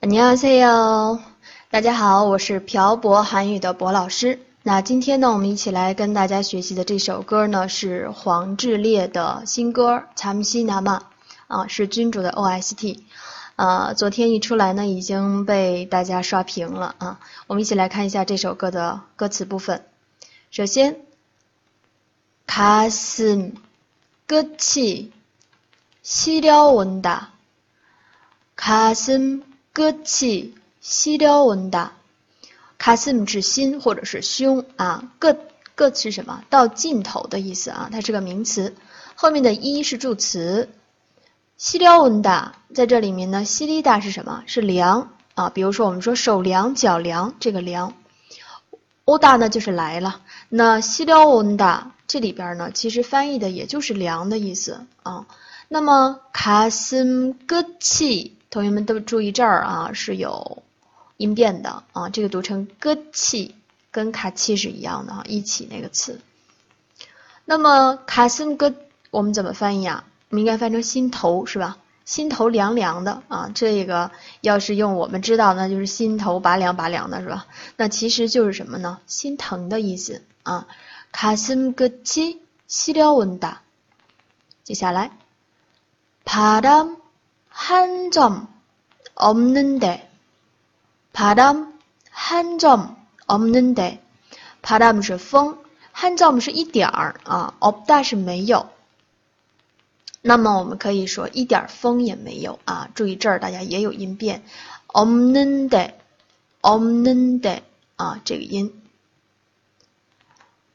안녕하세요，大家好，我是漂泊韩语的博老师。那今天呢，我们一起来跟大家学习的这首歌呢，是黄致列的新歌《잠시나마》啊，是君主的 OST。呃，昨天一出来呢，已经被大家刷屏了啊。我们一起来看一下这首歌的歌词部分。首先，가슴끝이시려온 다， 가슴 끝이시려온 다。 가슴是心或者是胸啊，끝끝是什么？到尽头的意思啊，它是个名词。后面的一是助词。시려온 다， 在这里面呢，시리다是什么？是量啊。比如说我们说手量、脚量，这个量。오다呢就是来了。那시려온 다这里边呢，其实翻译的也就是量的意思啊。那么가슴끝 이， 同学们都注意这儿啊，是有。音变的啊，这个读成歌气，跟卡气是一样的哈，一起那个词。那么卡森歌我们怎么翻译啊？我们应该翻成心头是吧？心头凉凉的啊，这个要是用我们知道，那就是心头拔凉拔凉的是吧？那其实就是什么呢？心疼的意思啊。卡森歌气西了温达。接下来，바람 한점없는 데。 바람한점없는 데， 바람是风，한점是一点儿啊，없다是没有。那么我们可以说一点风也没有啊。注意这儿大家也有音变，없는 데， 없는 데， 啊这个音。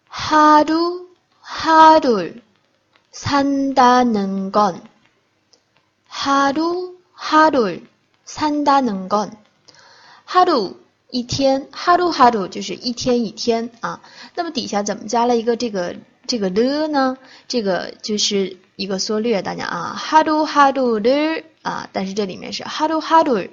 하루하루산다는 건， 하루하루산다는 건。 哈鲁一天，哈鲁哈鲁就是一天一天啊。那么底下怎么加了一个这个这个了呢？这个就是一个缩略，大家啊，哈鲁哈鲁的啊。但是这里面是哈鲁哈鲁，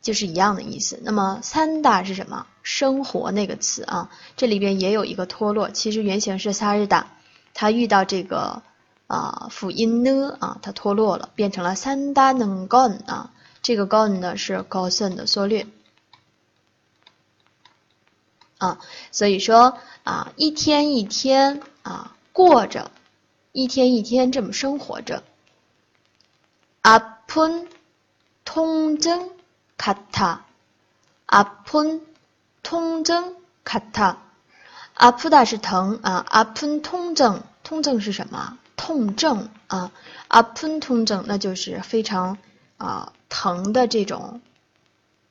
就是一样的意思。那么三大是什么？生活那个词啊，这里边也有一个脱落。其实原型是萨日达，它遇到这个 啊辅音呢啊，它脱落了，变成了三大能干啊。这个 gon 呢是高森的缩略。啊，所以说啊，一天一天啊过着，一天一天这么生活着。아픈통증같 아， 아픈통증같 아， 아프다是疼啊，아픈통 증， 통증是什么？ 痛症啊，啊吞痛症，那就是非常啊疼的这种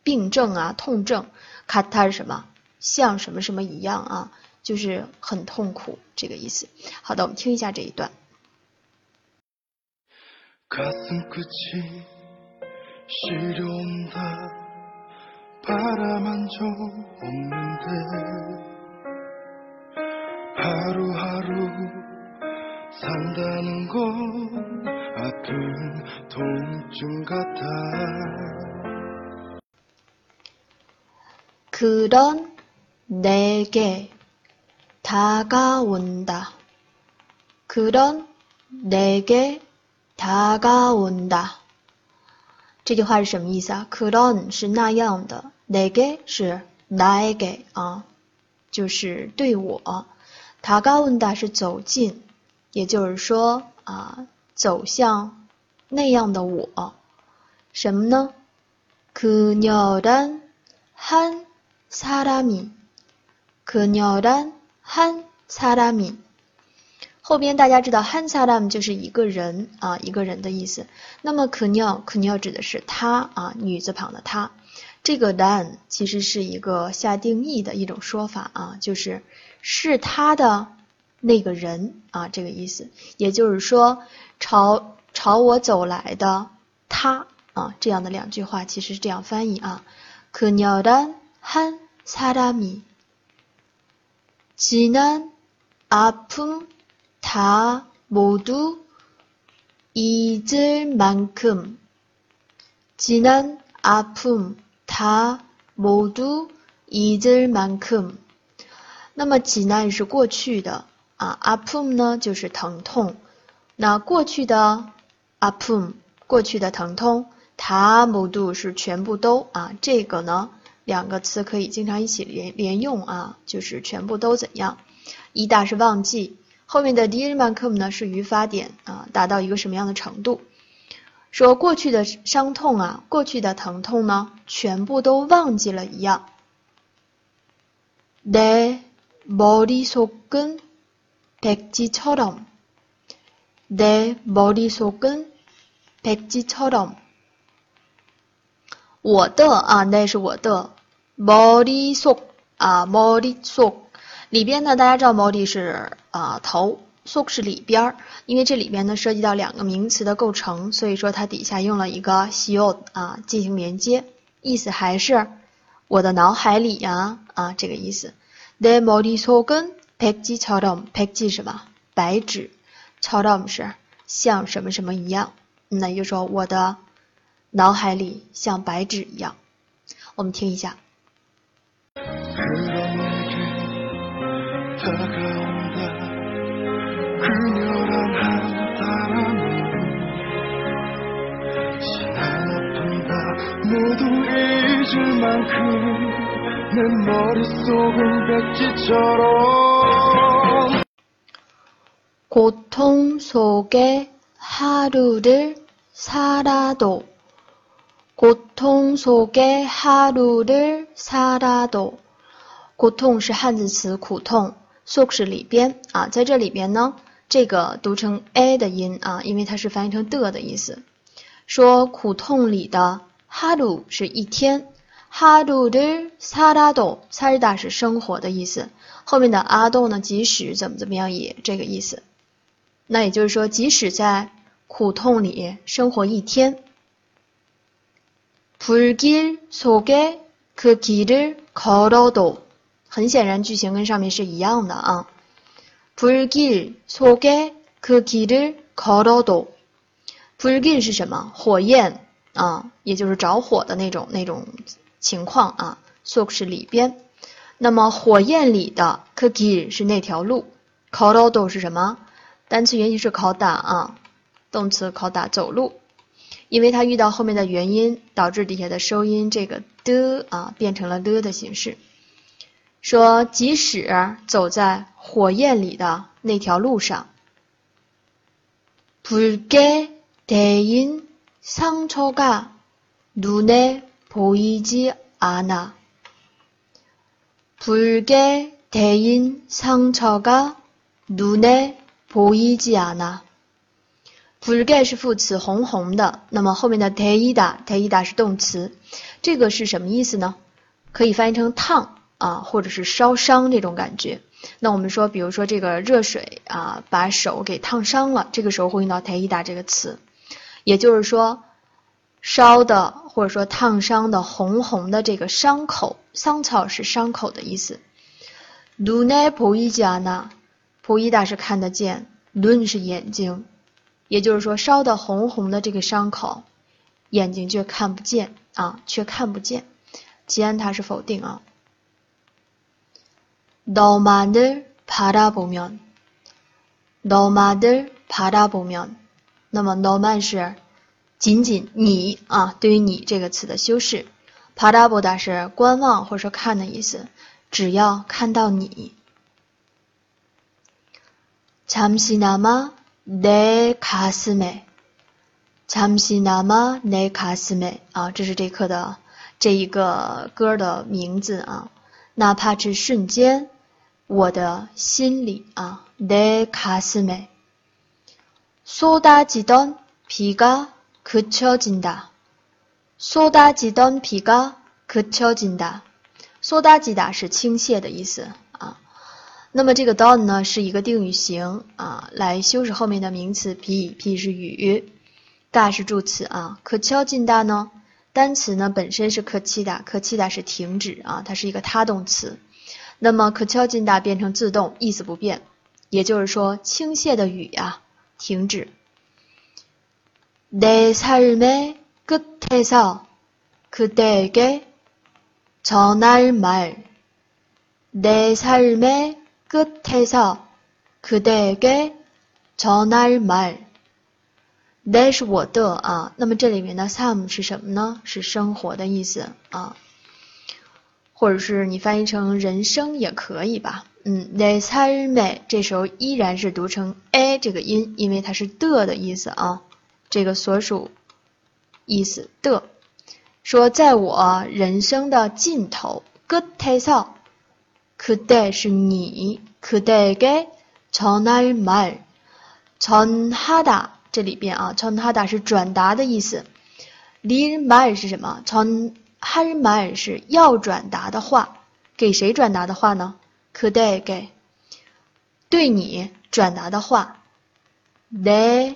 病症啊，痛症，卡它是什么？像什么什么一样啊，就是很痛苦这个意思。好的，我们听一下这一段。 그런 내게 다가온다. 그런 내게 다가온다. 这句话是什么意思啊？ 그런 是那样的，내게是 나에게 啊，就是对我。 다가온다 是走近， 也就是说啊，走向那样的我。什么呢？그녀란한 사람이 그녀란 한 사람이 后边大家知道한 사람 就是一个人啊，一个人的意思。那么그녀，그녀指的是她啊，女字旁的她。这个 란 其实是一个下定义的一种说法啊，就是是他的 那个人啊，这个意思。也就是说，朝朝我走来的他啊，这样的两句话其实是这样翻译啊。그녀란한사람이 지난 아픔 다 모두 잊을 만큼 지난 아픔 다 모두 잊을 만큼 那么济南是过去的 啊，阿 p 呢就是疼痛，那过去的阿 p 过去的疼痛， 它某度是全部都啊，这个呢两个词可以经常一起连连用啊，就是全部都怎样？一大是忘记，后面的 d i r m a k u m 呢是语法点啊，达到一个什么样的程度？说过去的伤痛啊，过去的疼痛呢，全部都忘记了一样。내머리속은 백지처럼내머리속은 백지처럼我的啊，那是我的。머리속啊，머리속里边呢，大家知道머리是啊头，속是里边儿。因为这里边呢涉及到两个名词的构成，所以说它底下用了一个시 오啊进行连接，意思还是我的脑海里呀啊这个意思。내머리속은 백지처 럼， 백지什么？白纸。처럼是像什么什么一样。那也就说我的脑海里像白纸一样。我们听一下。 고통속에하루를살아도고통속에하루를살아도苦痛是汉字词，苦痛。속是里边啊，在这里边呢，这个读成 a 的音啊，因为它是翻译成的的意思。说苦痛里的哈鲁是一天。 哈鲁的萨拉多，萨日达是生活的意思，后面的阿豆呢，即使怎么怎么样也这个意思。那也就是说，即使在苦痛里生活一天。불길속에그길을걸어 도， 很显然句型跟上面是一样的啊。불길속에그길을걸어 도， 불길是什么？火焰啊，也就是着火的那种那种。 情况啊，sok 是里边，那么火焰里的 cookie 是那条路，kodo 是什么？单词原形是 koda 啊，动词 koda 走路，因为它遇到后面的元音，导致底下的收音这个的啊变成了了的形式。说即使走在火焰里的那条路上，불게대인상처가눈에 보이지 않아. 붉게 대인 상처가 눈에 보이지 않아. 붉게 是副词红红的，那么后面的대이다，대이다是动词，这个是什么意思呢？可以翻译成烫啊，或者是烧伤这种感觉。那我们说，比如说这个热水啊，把手给烫伤了，这个时候会用到대이다这个词，也就是说。 烧的或者说烫伤的红红的这个伤口，桑草是伤口的意思。눈에보이지않 아， 보이다是看得见，눈是眼睛，也就是说烧的红红的这个伤口，眼睛却看不见啊，却看不见。吉安它是否定啊。너만을바라보 면， 너만을바라보 면， 那么너만是。 仅仅你啊，对于你这个词的修饰，帕达布达是观望或者说看的意思。只要看到你，잠시나마내가슴 에， 잠시나마내가슴에啊，这是这课的这一个歌的名字啊。哪怕是瞬间，我的心里啊，내가슴에쏟아지던비가 그쳐진다. 쏟아지던 비가 그쳐진다. 쏟아지다 是倾泻的意思啊。那么这个 don 呢是一个定语型啊，来修饰后面的名词 내 삶의 끝에서 그대에게 전할 말. 내 삶의 끝에서 그대에게 전할 말. that 是我的啊。那么这里面的 some 是什么呢？是生活的意思啊，或者是你翻译成人生也可以吧。嗯，내삶에这时候依然是读成 a 这个音，因为它是的的意思啊， 这个所属意思的。说在我人生的尽头，끝에 서， 그대是你，그대게전할 말， 전하다这里边啊，전하다是转达的意思，릴말是什么？전할말是要转达的话，给谁转达的话呢？可得给对你转达的话，내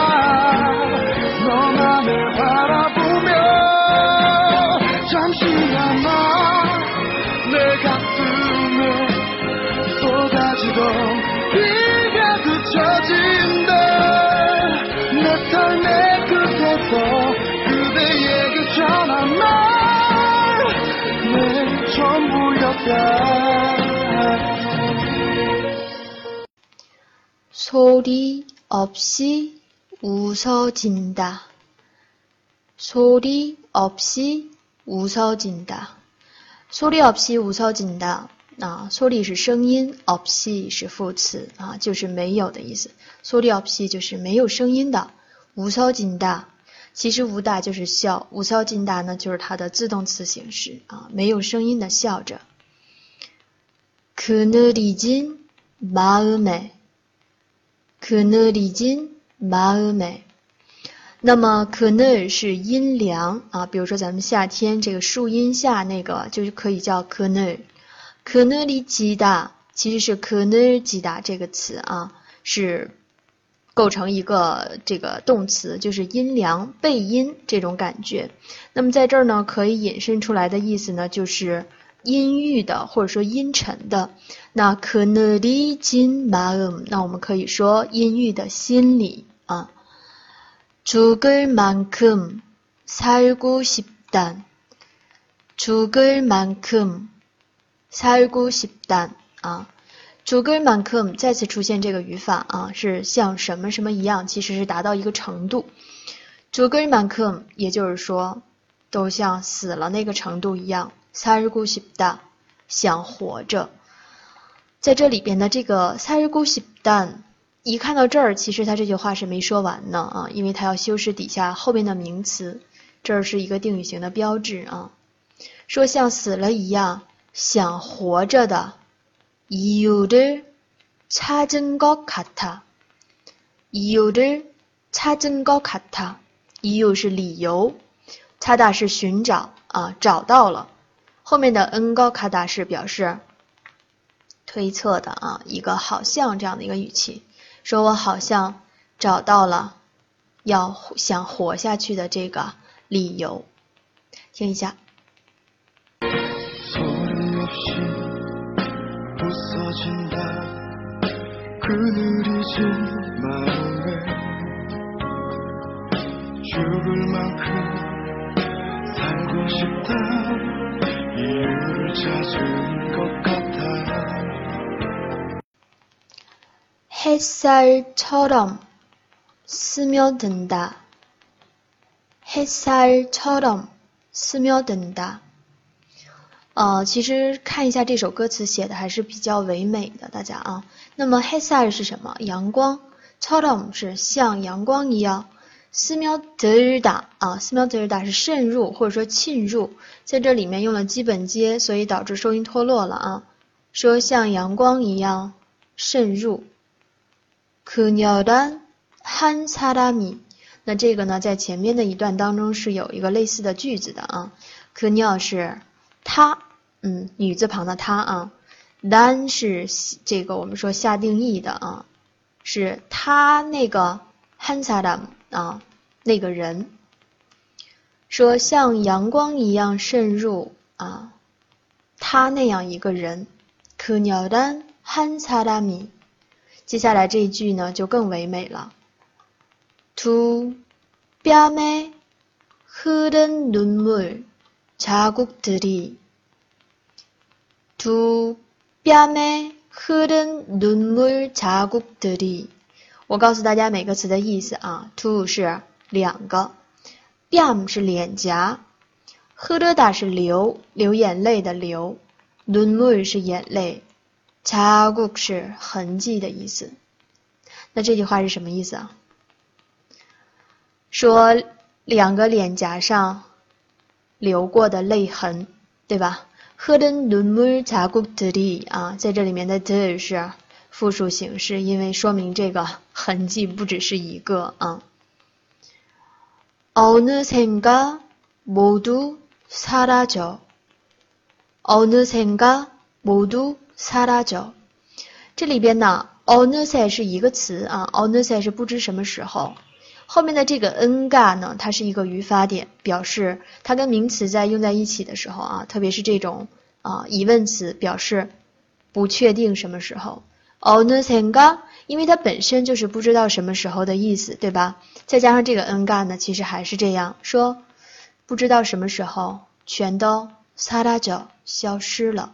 소리없이웃어진 다。 소리없이웃어진 다。 소리없이웃어진 다。 啊，소리是声音없이是副词啊，就是没有的意思。소리없이就是没有声音的。웃어진 다。 其实웃다就是笑，웃어진다呢就是它的自动词形式啊，没有声音的笑着。그늘이진마음 에。 可呢里金马尔美，那么可呢是阴凉啊，比如说咱们夏天这个树荫下那个，就是可以叫可呢。可呢里吉达其实是可呢吉达这个词啊，是构成一个这个动词，就是阴凉背阴这种感觉。那么在这儿呢，可以引申出来的意思呢，就是阴郁的或者说阴沉的。那可能里金马嗯，那我们可以说阴郁的心理啊。죽을만큼살고싶 다， 죽을만큼살고싶다啊。죽을만큼再次出现这个语法啊，是像什么什么一样，其实是达到一个程度。죽을만큼也就是说，都像死了那个程度一样。 살고싶 다， 想活着。在这里边的这个사르고싶 단， 一看到这儿，其实他这句话是没说完呢啊，因为他要修饰底下后边的名词，这儿是一个定语型的标志啊，说像死了一样想活着的，이유를찾은것같 아， 이유를찾은것같 아， 이유是理由，찾다是寻找啊，找到了， 后面的 N 高卡达是表示推测的啊，一个好像这样的一个语气，说我好像找到了要想活下去的这个理由，听一下。 햇살처럼스며든 다， 햇살처럼스며든 다。 呃，其实看一下这首歌词写的还是比较唯美的，大家啊。那么햇살是什么？阳光。처럼是像阳光一样。 스며들다啊，스며들다是渗入或者说浸入，在这里面用了基本接，所以导致收音脱落了啊。说像阳光一样渗入。그녀란한사람 이， 那这个呢，在前面的一段当中是有一个类似的句子的啊。그녀是他，嗯，女字旁的他啊。란是这个我们说下定义的啊，是他那个한사람 啊，那个人。 说像阳光一样渗入啊，他那样一个人，可鸟丹汉萨拉米。接下来这一句呢就更唯美了。두뺨에흐른눈물자국들이두뺨에흐른눈물자국들 이。 我告诉大家每个词的意思啊。to 是两个，뺨是脸颊，흐르다是流流眼泪的流，눈물是眼泪。자국是痕迹的意思，那这句话是什么意思啊？说两个脸颊上流过的泪痕，对吧？흐른눈물자국들이啊，在这里面的들是 复数形式，因为说明这个痕迹不只是一个啊。어느샌가모두사라져어느샌가모두萨拉져这里边呢，o n s e 是一个词啊，o n s e 是不知什么时候。后面的这个 n ga 呢，它是一个语法点，表示它跟名词在用在一起的时候啊，特别是这种啊疑问词，表示不确定什么时候。 O n s e ga，因为它本身就是不知道什么时候的意思，对吧？再加上这个 n ga 呢，其实还是这样说，不知道什么时候全都撒拉져消失了。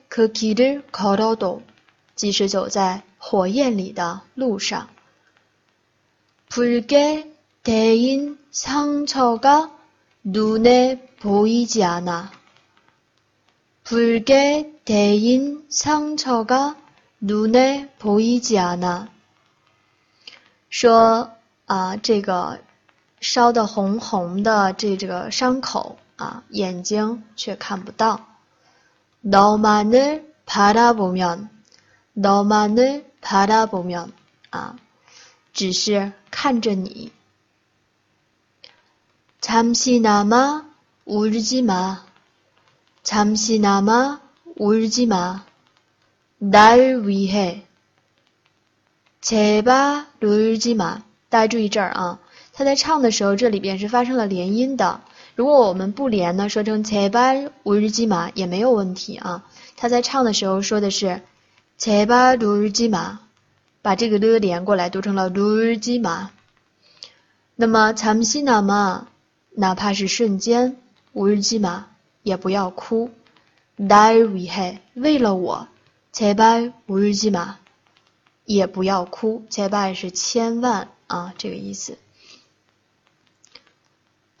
그길을걸어 도， 即使走在火焰里的路上。불게대인상처가눈에보이지않 아， 불게대인상처가눈에보이지않 아。 说啊，这个烧的红红的这这个伤口啊，眼睛却看不到。 너만을바라보 면， 너만을바라보 면， 啊，只是看着你。잠시나마울지 마， 잠시나마울지 마， 날위 해。 切巴鲁日基玛，大家注意这儿啊，他在唱的时候，这里边是发生了连音的。 如果我们不连呢，说成切巴鲁日基玛也没有问题啊。他在唱的时候说的是切巴鲁日基玛，把这个的连过来读成了鲁日基玛。那么长西那么，哪怕是瞬间，乌日基玛也不要哭。来为嘿，为了我，切巴乌日基玛。也不要哭，切拜是千万啊，这个意思。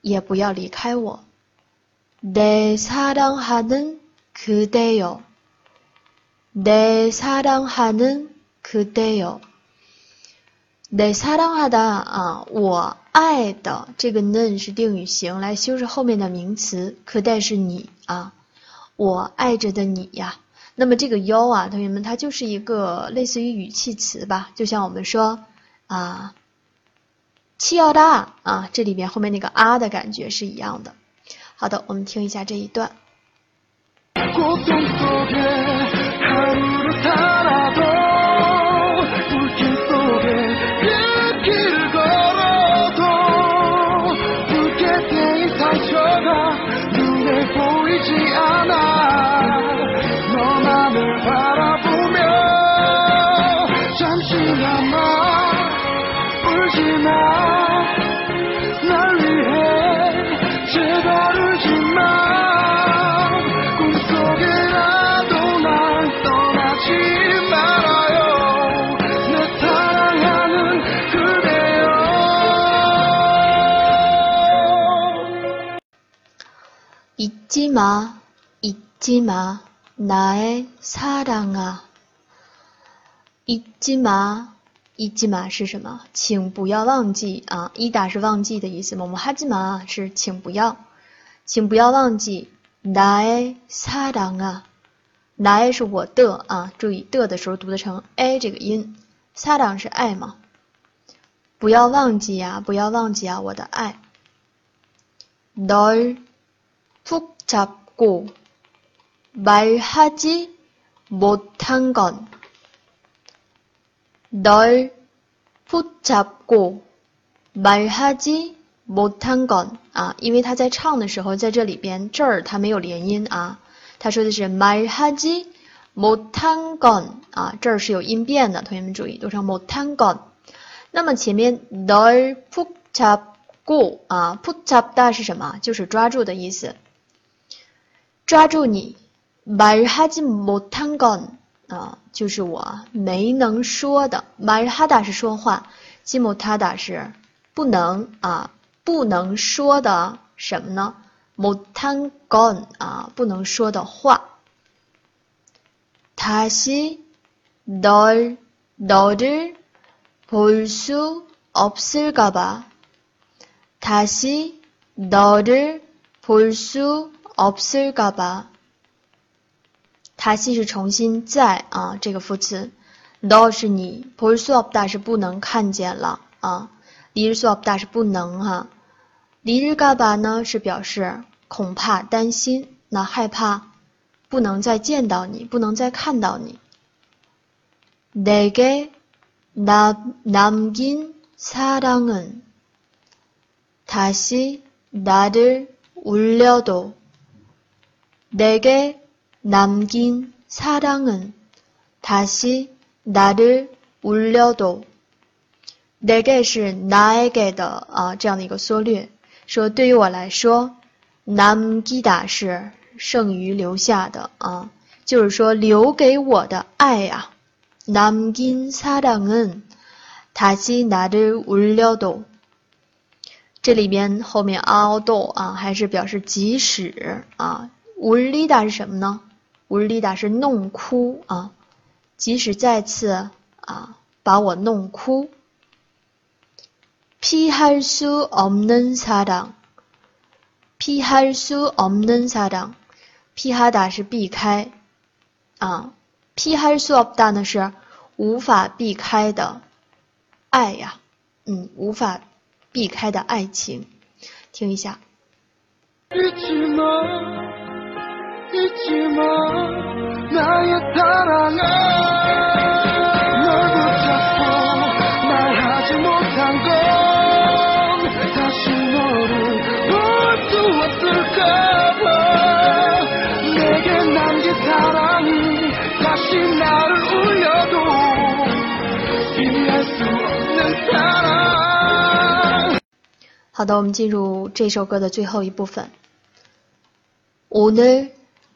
也不要离开我。내사랑하는그대 요， 내사랑하는그대 요， 내사랑하다啊，我爱的这个는是定语形来修饰后面的名词，可代是你啊，我爱着的你呀。那么这个哟啊，同学们，它就是一个类似于语气词吧，就像我们说啊， 气要大啊，这里面后面那个啊的感觉是一样的。好的，我们听一下这一段。 지 마， 잊지마나의사랑 아。 잊지마잊지마是什么？请不要忘记啊！伊达是忘记的意思。我们哈基玛是请不要，请不要忘记나의사랑 아。 나의是我的啊，注意的的时候读的成 a 这个音。사랑是爱嘛？不要忘记呀，不要忘记啊，我的爱。널푹 잡고말하지못한건널푹잡고말하지못한건啊，因为他在唱的时候，在这里边这儿他没有连音啊，他说的是말하지못한건啊，这儿是有音变的，同学们注意读成못한 건。 那么前面널푹잡고啊，푹잡다是什么？就是抓住的意思， 抓住你。말하지못한건啊，就是我没能说的。말하다是说话，지못하다是不能啊，不能说的什么呢？못한건啊，不能说的话。다시널너를볼수없을까봐다시너를볼수 없을까봐他西是重新再啊，这个副词，no 是你，por su o p 是不能看见了啊，离日 su o p 是不能哈，离日嘎巴呢是表示恐怕担心，那害怕不能再见到你，不能再看到你。내게남남긴사랑은다시나를울려도 내게남긴사랑은다시나를울려도내게是나에게的啊这样的一个缩略，说对于我来说남기다是剩余留下的啊，就是说留给我的爱呀。남긴사랑은다시나를울려 도， 这里边后面아 도啊，还是表示即使啊。 울리다是什么呢？울리다是弄哭啊，即使再次啊把我弄哭。피할수없는사랑피할수없는사랑피하다是避开啊。피할수없다呢是无法避开的爱呀，嗯，无法避开的爱情。听一下。 好的，我们进入这首歌的最后一部分。오늘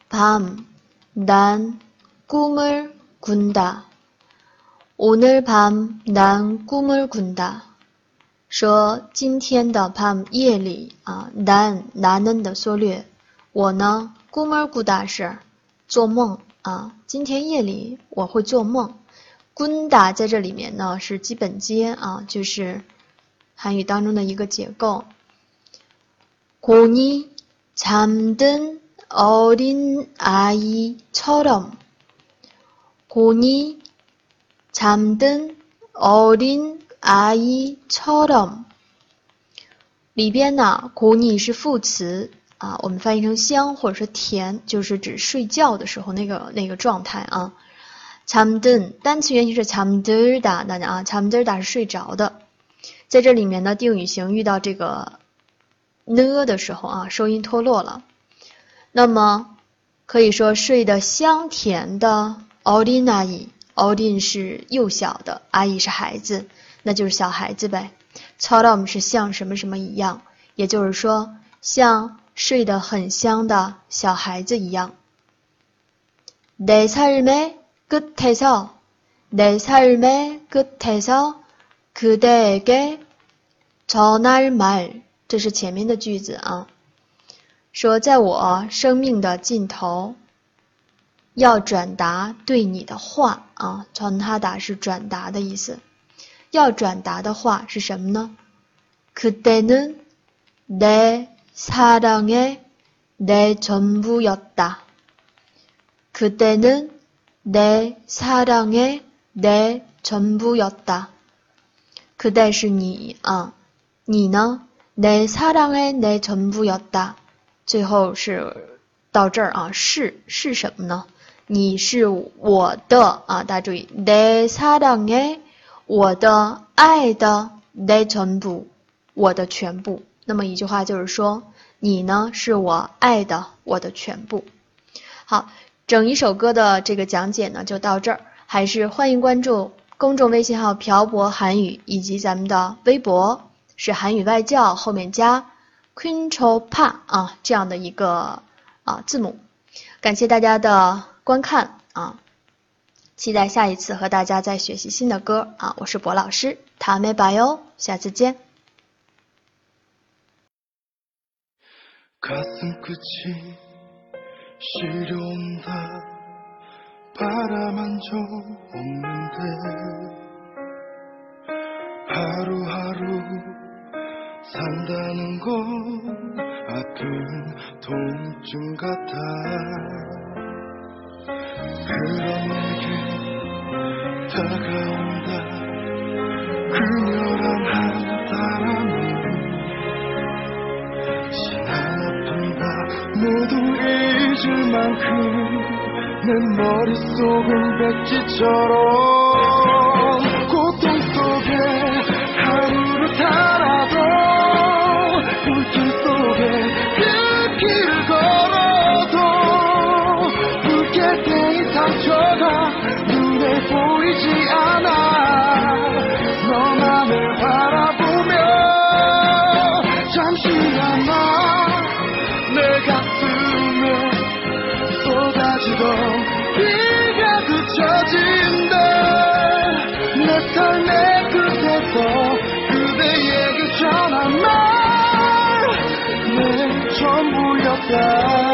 밤난꿈을꾼다오늘밤난꿈을꾼다说今天的밤夜里啊，난 나는的缩略，我呢꿈을꾸다是做梦啊，今天夜里我会做梦。꾼다在这里面呢是基本接啊，就是韩语当中的一个结构。공이잠든 어린아이처럼공이잠든어린아이처럼里边呢，공이是副词啊，我们翻译成香或者说甜，就是指睡觉的时候那个那个状态啊。잠든单词原形是잠들 다， 大家啊，잠들다是睡着的。在这里面呢，定语型遇到这个呢的时候啊，收音脱落了。 那么可以说睡得香甜的어린아 이， 어린是幼小的，阿姨是孩子，那就是小孩子呗。처럼是像什么什么一样，也就是说像睡得很香的小孩子一样。내삶의끝에서내삶의끝에서그대에게전할말这是前面的句子啊， 说在我生命的尽头，要转达对你的话啊，传他达是转达的意思。要转达的话是什么呢？그때는내사랑의내전부였다그때는내사랑의내전부였다그때是你啊，你呢？내사랑의내전부였다 最后是到这儿啊，是是什么呢？你是我的啊，大家注意，내사랑의我的爱的내전 부， 我的全部。那么一句话就是说，你呢是我爱的我的全部。好，整一首歌的这个讲解呢就到这儿，还是欢迎关注公众微信号漂泊韩语以及咱们的微博。是韩语外教后面加 Control pa 啊这样的一个啊字母，感谢大家的观看啊，期待下一次和大家再学习新的歌啊，我是博老师，塔梅拜哟，下次见。 산다는 건 아픈 통증 같아 그런 내게 다가온다 그녀란 한 사람은 지난아픔다모두 잊을 만큼 내 머릿속은 백지처럼 늦게 그 걸어도 늦게 데이 상처가 눈에 보이지 않아. 너만을 바라. 다